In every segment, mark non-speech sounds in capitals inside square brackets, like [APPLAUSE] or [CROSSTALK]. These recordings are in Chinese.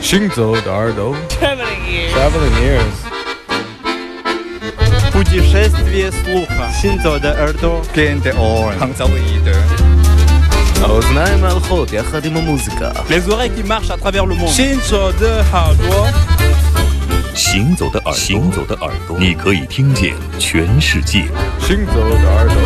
行走的耳朵 Traveling ears. Traveling ears Путешествие слуха. Синзо де Эрдо. Gente on. Hanzaoide. האוזניים ההלכות יחד עם המוזיקה. Les oreilles qui marchent à travers le monde. Shinzo de Hardware. 行走的耳朵，行走的耳朵，你可以听见全世界。行走的耳朵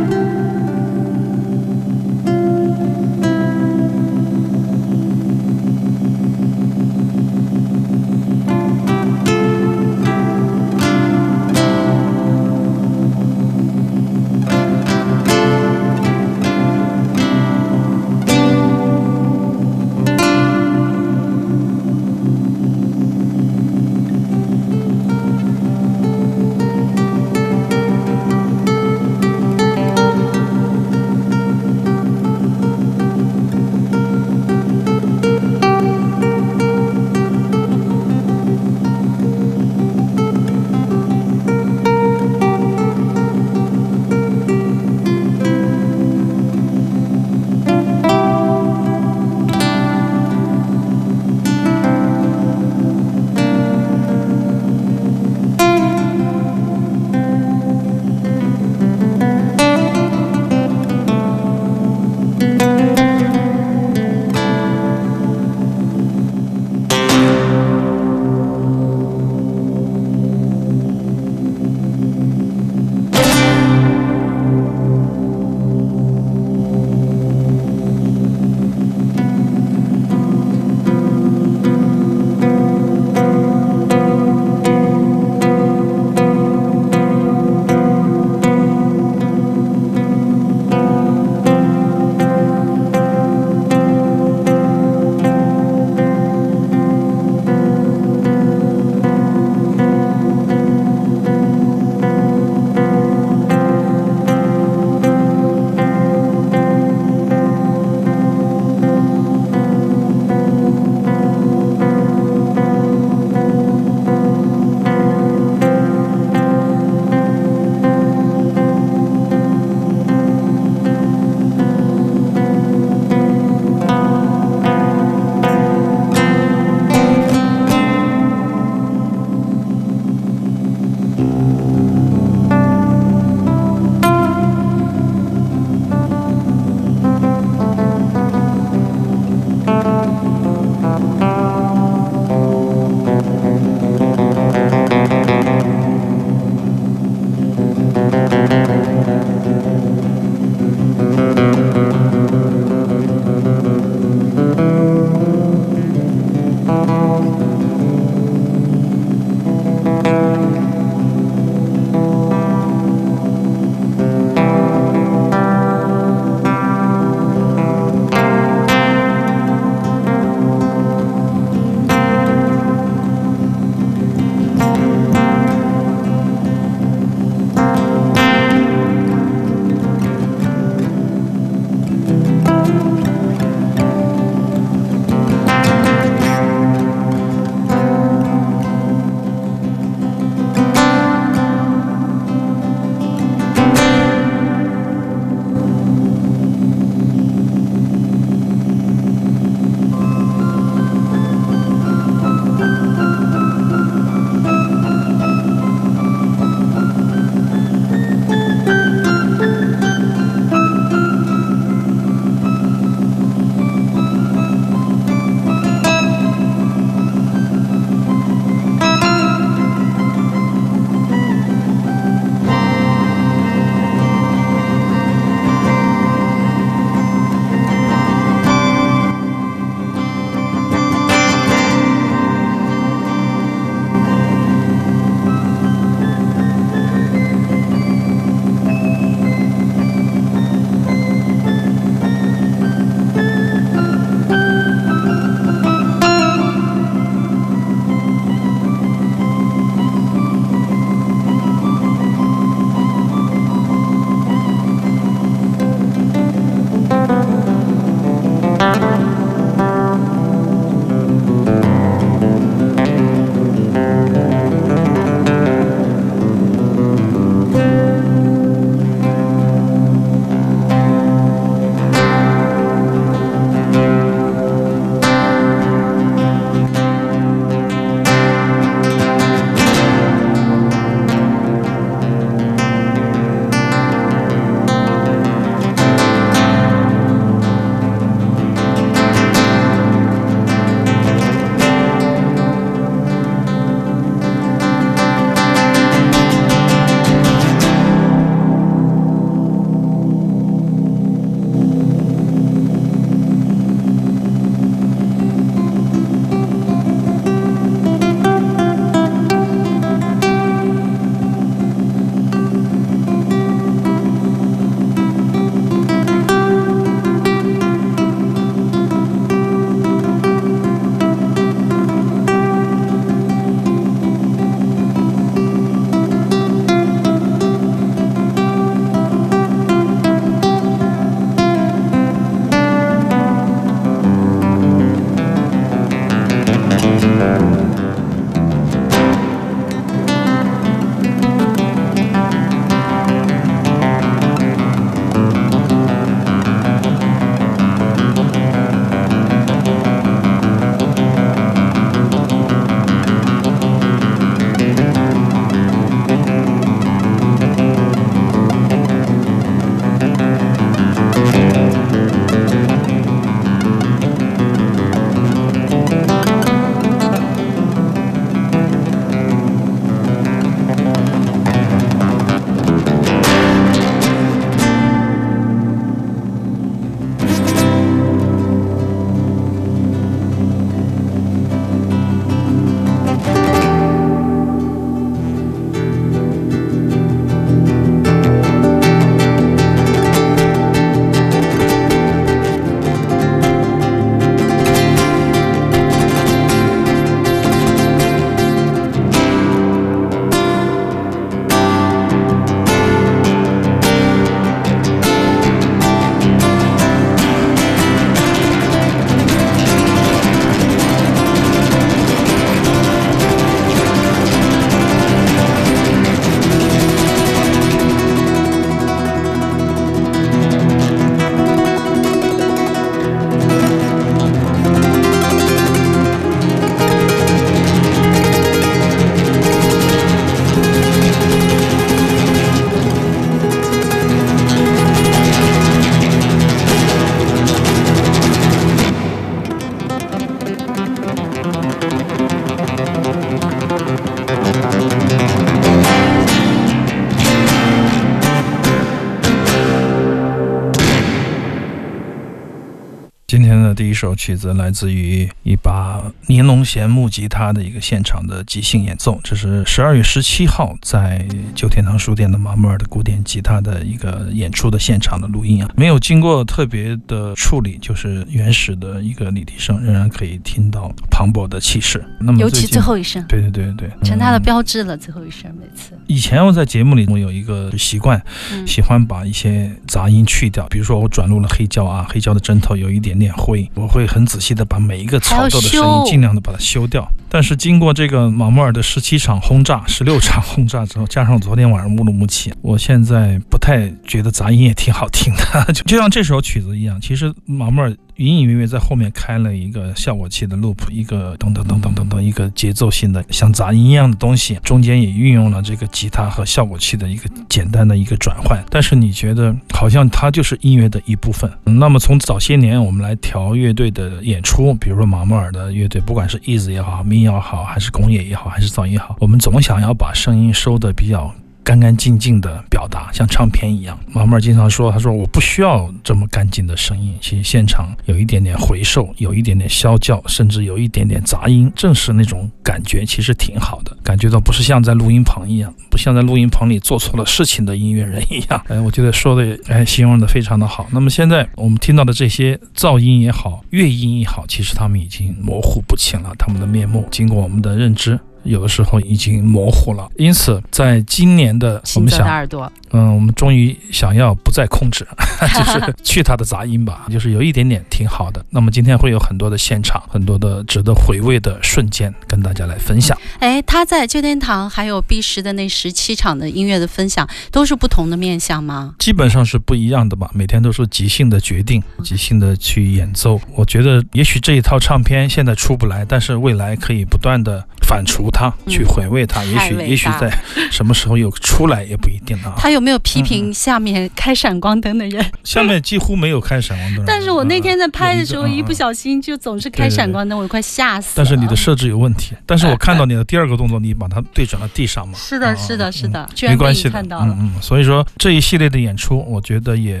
第一首曲子来自于一把尼龙弦木吉他的一个现场的即兴演奏，这是十二月十七号在旧天堂书店的马穆尔的古典吉他的一个演出的现场的录音啊，没有经过特别的处理，就是原始的一个立体声，仍然可以听到磅礴的气势。那么尤其最后一声，对对对对，成他的嗯标志了。最后一声每次，以前我在节目里，我有一个习惯，嗯喜欢把一些杂音去掉。比如说我转入了黑胶啊，黑胶的针头有一点点灰，我会很仔细的把每一个吵斗的声音尽量的把它修掉。但是经过这个马穆尔的十七场轰炸、十六 [LAUGHS] 场轰炸之后，加上昨天晚上乌鲁木齐，我现在不太觉得杂音也挺好听的，[LAUGHS] 就就像这首曲子一样，其实马穆尔隐隐约约在后面开了一个效果器的 loop，一个等等等等等等一个节奏性的像杂音一样的东西，中间也运用了这个吉他和效果器的一个简单的一个转换。但是你觉得好像它就是音乐的一部分。那么从早些年我们来调乐队的演出，比如说马穆尔的乐队，不管是 Easy 也好，民谣好，还是工业也好，还是噪音也好，我们总想要把声音收的比较。干干净净的表达，像唱片一样。毛毛经常说：“他说我不需要这么干净的声音，其实现场有一点点回授，有一点点啸叫，甚至有一点点杂音，正是那种感觉，其实挺好的。感觉到不是像在录音棚一样，不像在录音棚里做错了事情的音乐人一样。[LAUGHS] 哎，我觉得说的哎形容的非常的好。那么现在我们听到的这些噪音也好，乐音也好，其实他们已经模糊不清了，他们的面目经过我们的认知。有的时候已经模糊了，因此在今年的我们想的耳朵，嗯，我们终于想要不再控制，[LAUGHS] 就是去它的杂音吧，[LAUGHS] 就是有一点点挺好的。那么今天会有很多的现场，很多的值得回味的瞬间跟大家来分享。哎，他在旧天堂还有 B 十的那十七场的音乐的分享，都是不同的面向吗？基本上是不一样的吧，每天都是即兴的决定，即兴的去演奏。我觉得也许这一套唱片现在出不来，但是未来可以不断的反刍它，嗯去回味它，也许也许在什么时候又出来也不一定啊。[LAUGHS] 他有没有批嗯评下面开闪光灯的人？下面几乎没有开闪光灯，但是我那天在拍的时候，一不小心就总是开闪光灯，我快吓死了。但是你的设置有问题。但是我看到你的第二个动作，你把它对准了地上嘛？是的，啊是的，是。嗯的，没关系的。嗯嗯。所以说这一系列的演出，我觉得也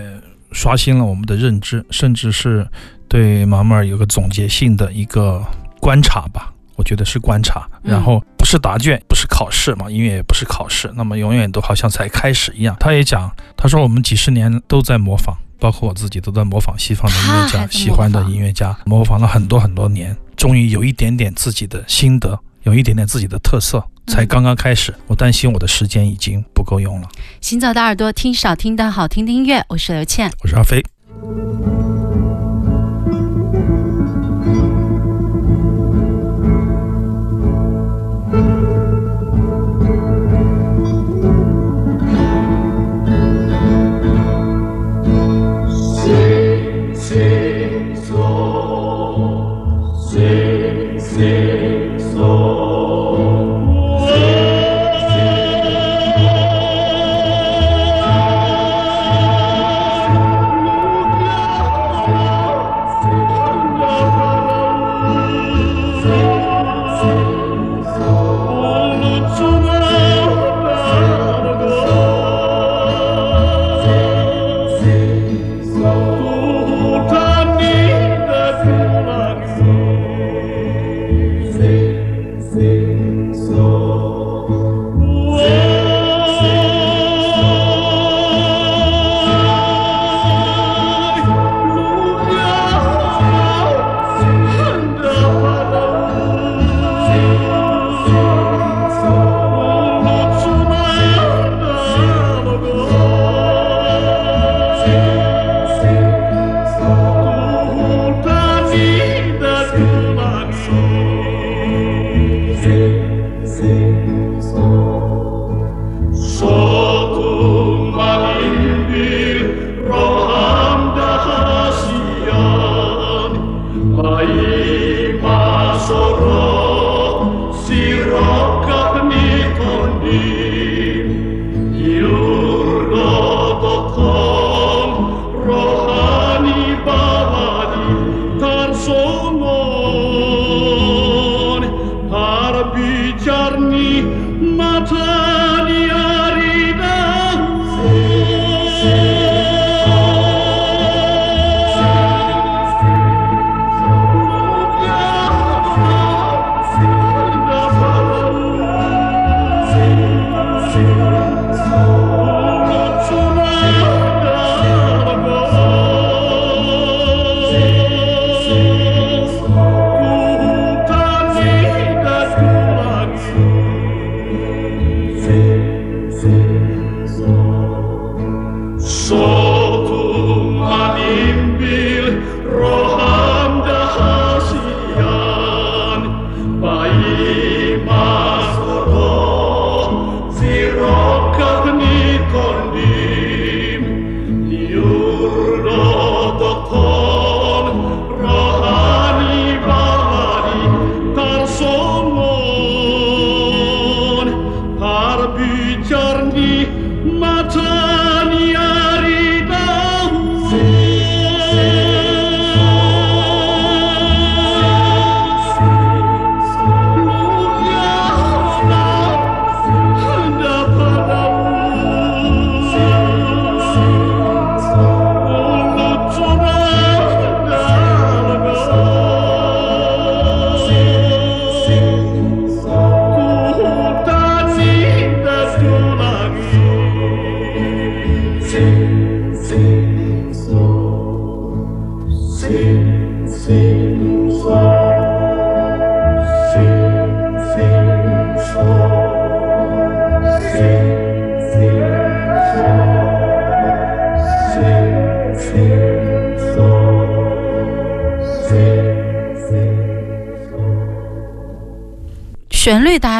刷新了我们的认知，甚至是对马穆尔有个总结性的一个观察吧。我觉得是观察，嗯然后不是答卷，不是考试嘛，音乐也不是考试，那么永远都好像才开始一样。他也讲，他说我们几十年都在模仿，包括我自己都在模仿西方的音乐家，喜欢的音乐家，模仿了很多很多年，终于有一点点自己的心得，有一点点自己的特色，才嗯刚刚开始。我担心我的时间已经不够用了。行走的耳朵，听少听的好听的音乐，我是刘倩。我是阿飞。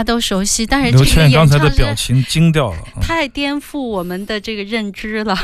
都熟悉，但是刘这个演倩刚才的表情惊掉了。嗯太颠覆我们的这个认知了。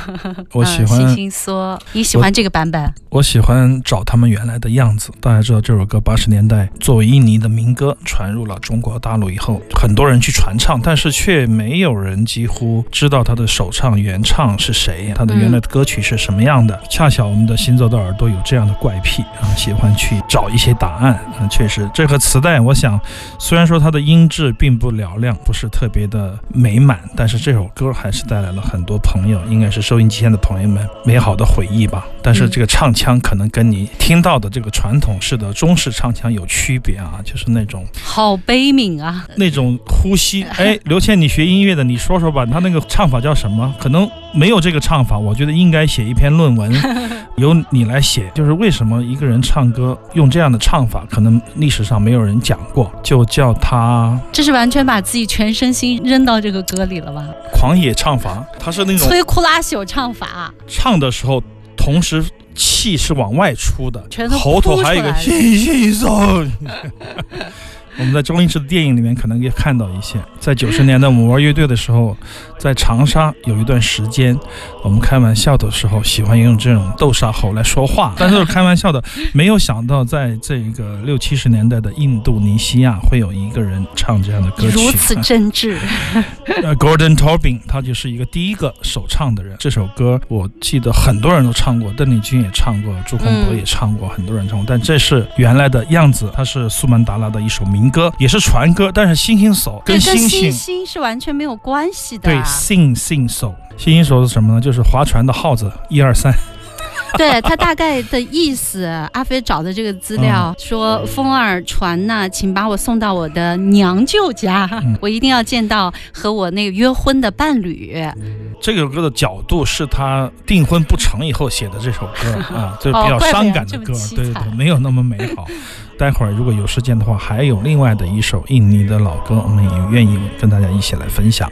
我喜欢嗯星星说，你喜欢这个版本？我喜欢找他们原来的样子。大家知道这首歌八十年代作为印尼的民歌传入了中国大陆以后，很多人去传唱，但是却没有人几乎知道他的首唱原唱是谁，他的原来的歌曲是什么样的。恰巧我们的行走的耳朵有这样的怪癖啊，喜欢去找一些答案。嗯，确实，这个磁带，我想虽然说它的音质并不嘹亮，不是特别的美满，但是这首歌还是带来了很多朋友，应该是收音机前的朋友们美好的回忆吧。但是这个唱腔可能跟你听到的这个传统式的中式唱腔有区别啊，就是那种好悲悯啊！那种呼吸。[LAUGHS] 哎，刘倩，你学音乐的，你说说吧，他那个唱法叫什么？可能没有这个唱法，我觉得应该写一篇论文，[LAUGHS] 由你来写，就是为什么一个人唱歌用这样的唱法，可能历史上没有人讲过，就叫他这是完全把自己全身心扔到这个歌里了吧？狂野唱法。他是那种摧枯拉朽唱法，唱的时候，同时气是往外出的喉头还有一个信信手。[LAUGHS] 我们在周星驰的电影里面可能也看到一些，在九十年代我们玩乐队的时候，在长沙有一段时间，我们开玩笑的时候喜欢用这种豆沙喉来说话，但是都是开玩笑的，没有想到在这个六七十年代的印度尼西亚会有一个人唱这样的歌曲，如此真挚。[LAUGHS] 呃，Gordon Tobin，他就是一个第一个首唱的人。这首歌我记得很多人都唱过，邓丽君也唱过，朱洪博嗯也唱过，很多人唱过。但这是原来的样子，它是苏门答腊的一首民歌，也是船歌，但是星星手，跟星星星星是完全没有关系的。对 sing sing 手，星星手是什么呢？就是划船的号子，一二三。[LAUGHS] 对他大概的意思，阿飞找的这个资料、说：“风儿船呐、请把我送到我的娘舅家，嗯我一定要见到和我那个约婚的伴侣。这首歌的角度是他订婚不成以后写的这首歌啊，[LAUGHS] 就是比较伤感的歌，对对，没有那么美好。待会儿如果有时间的话，还有另外的一首印尼的老歌，我们也愿意跟大家一起来分享。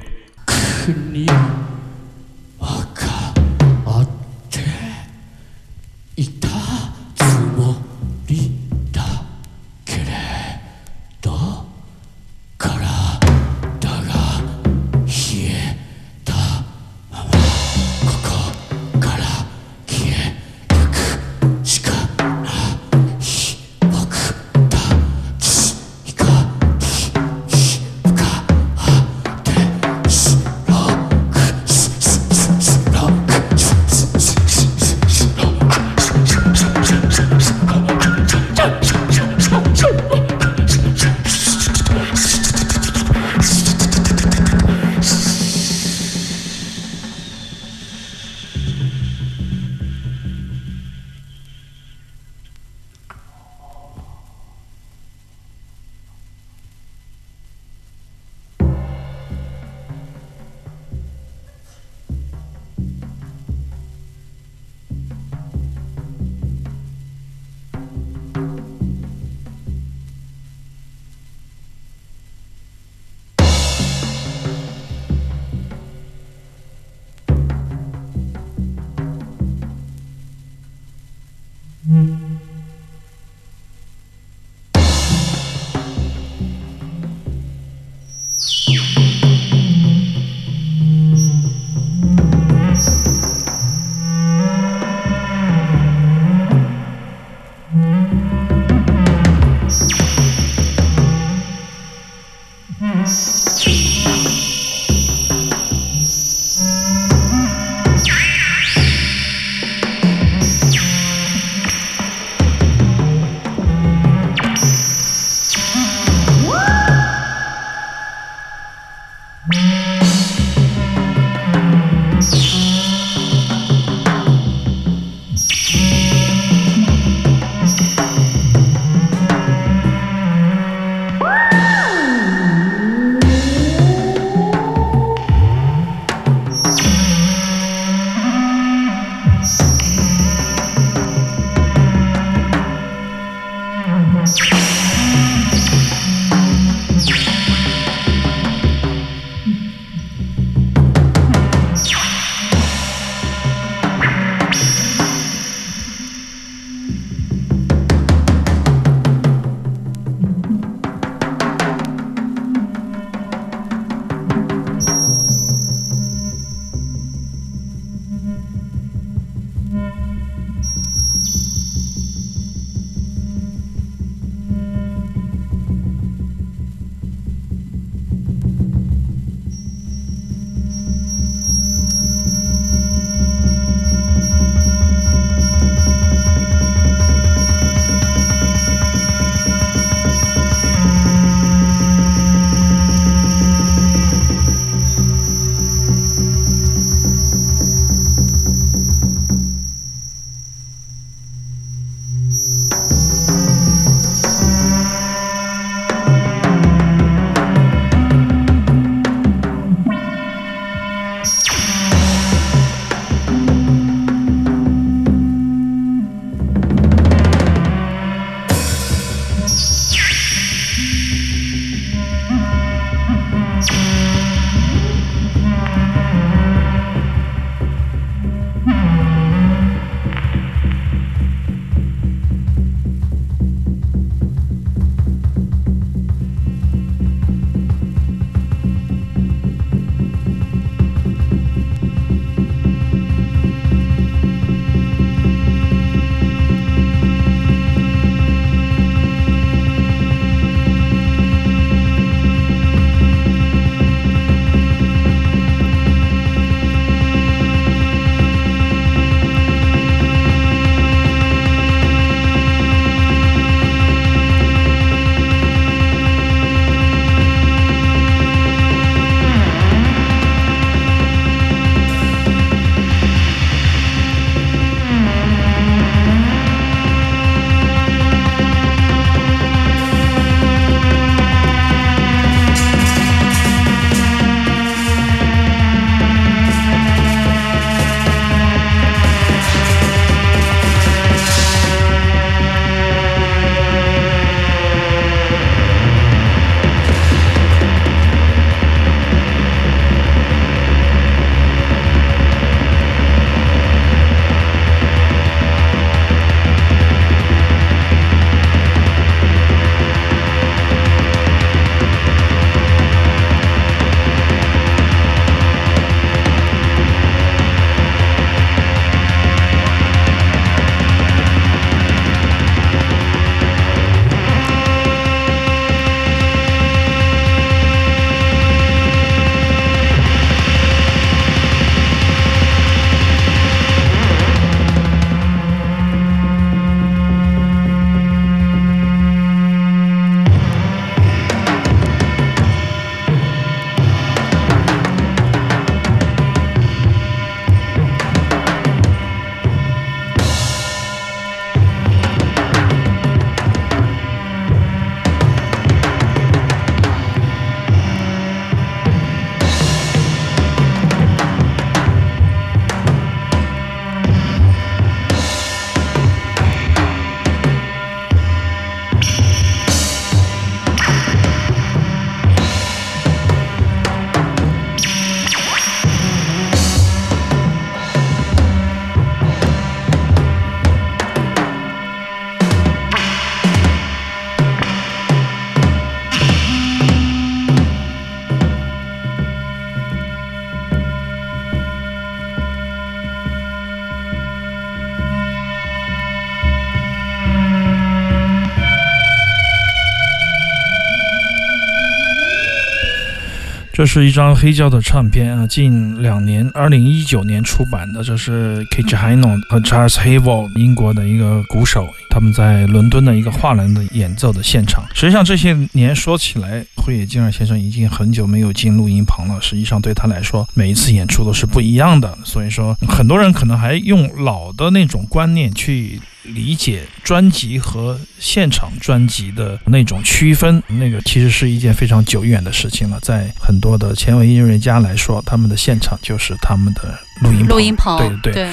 是一张黑胶的唱片啊，近两年，二零一九年出版的。这是 k i t c h h i n o 和 Charles Havel 英国的一个鼓手，他们在伦敦的一个画廊的演奏的现场。实际上这些年说起来，灰野金二先生已经很久没有进录音棚了。实际上对他来说，每一次演出都是不一样的。所以说，很多人可能还用老的那种观念去。理解专辑和现场专辑的那种区分，那个其实是一件非常久远的事情了。在很多的前卫音乐家来说，他们的现场就是他们的录音棚。录音棚，对对，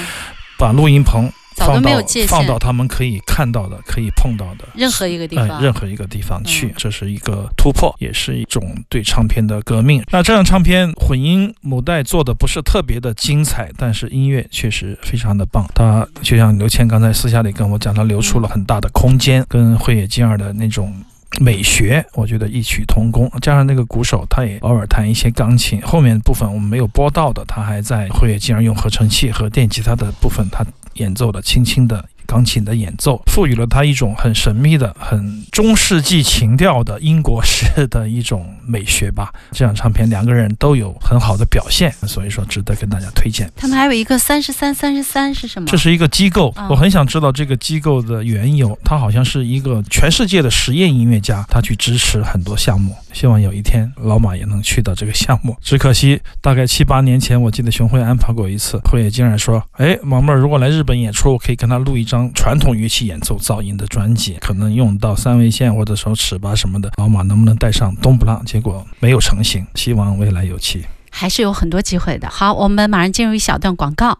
把录音棚。早都没有界限，放到他们可以看到的、可以碰到的任何一个地方，任何一个地方去，这是一个突破，也是一种对唱片的革命。那这张唱片混音母带做的不是特别的精彩，但是音乐确实非常的棒。他就像刘谦刚才私下里跟我讲，他留出了很大的空间，跟辉野金二的那种美学，我觉得异曲同工。加上那个鼓手，他也偶尔弹一些钢琴，后面部分我们没有播到的，他还在会，竟然用合成器和电吉他的部分，他。演奏的轻轻的。钢琴的演奏赋予了他一种很神秘的、很中世纪情调的英国式的一种美学吧。这张唱片两个人都有很好的表现，所以说值得跟大家推荐。[LAUGHS] 他们还有一个三十三三十三是什么？这是一个机构，我很想知道这个机构的缘由。他好像是一个全世界的实验音乐家，他去支持很多项目。希望有一天老马也能去到这个项目。只可惜大概七八年前，我记得熊辉安排过一次，会竟然说：“哎，毛妹儿如果来日本演出，我可以跟他录一张。”传统乐器演奏噪音的专辑，可能用到三味线或者说尺八什么的，老马能不能带上冬不浪？结果没有成型，希望未来有期，还是有很多机会的。好，我们马上进入一小段广告。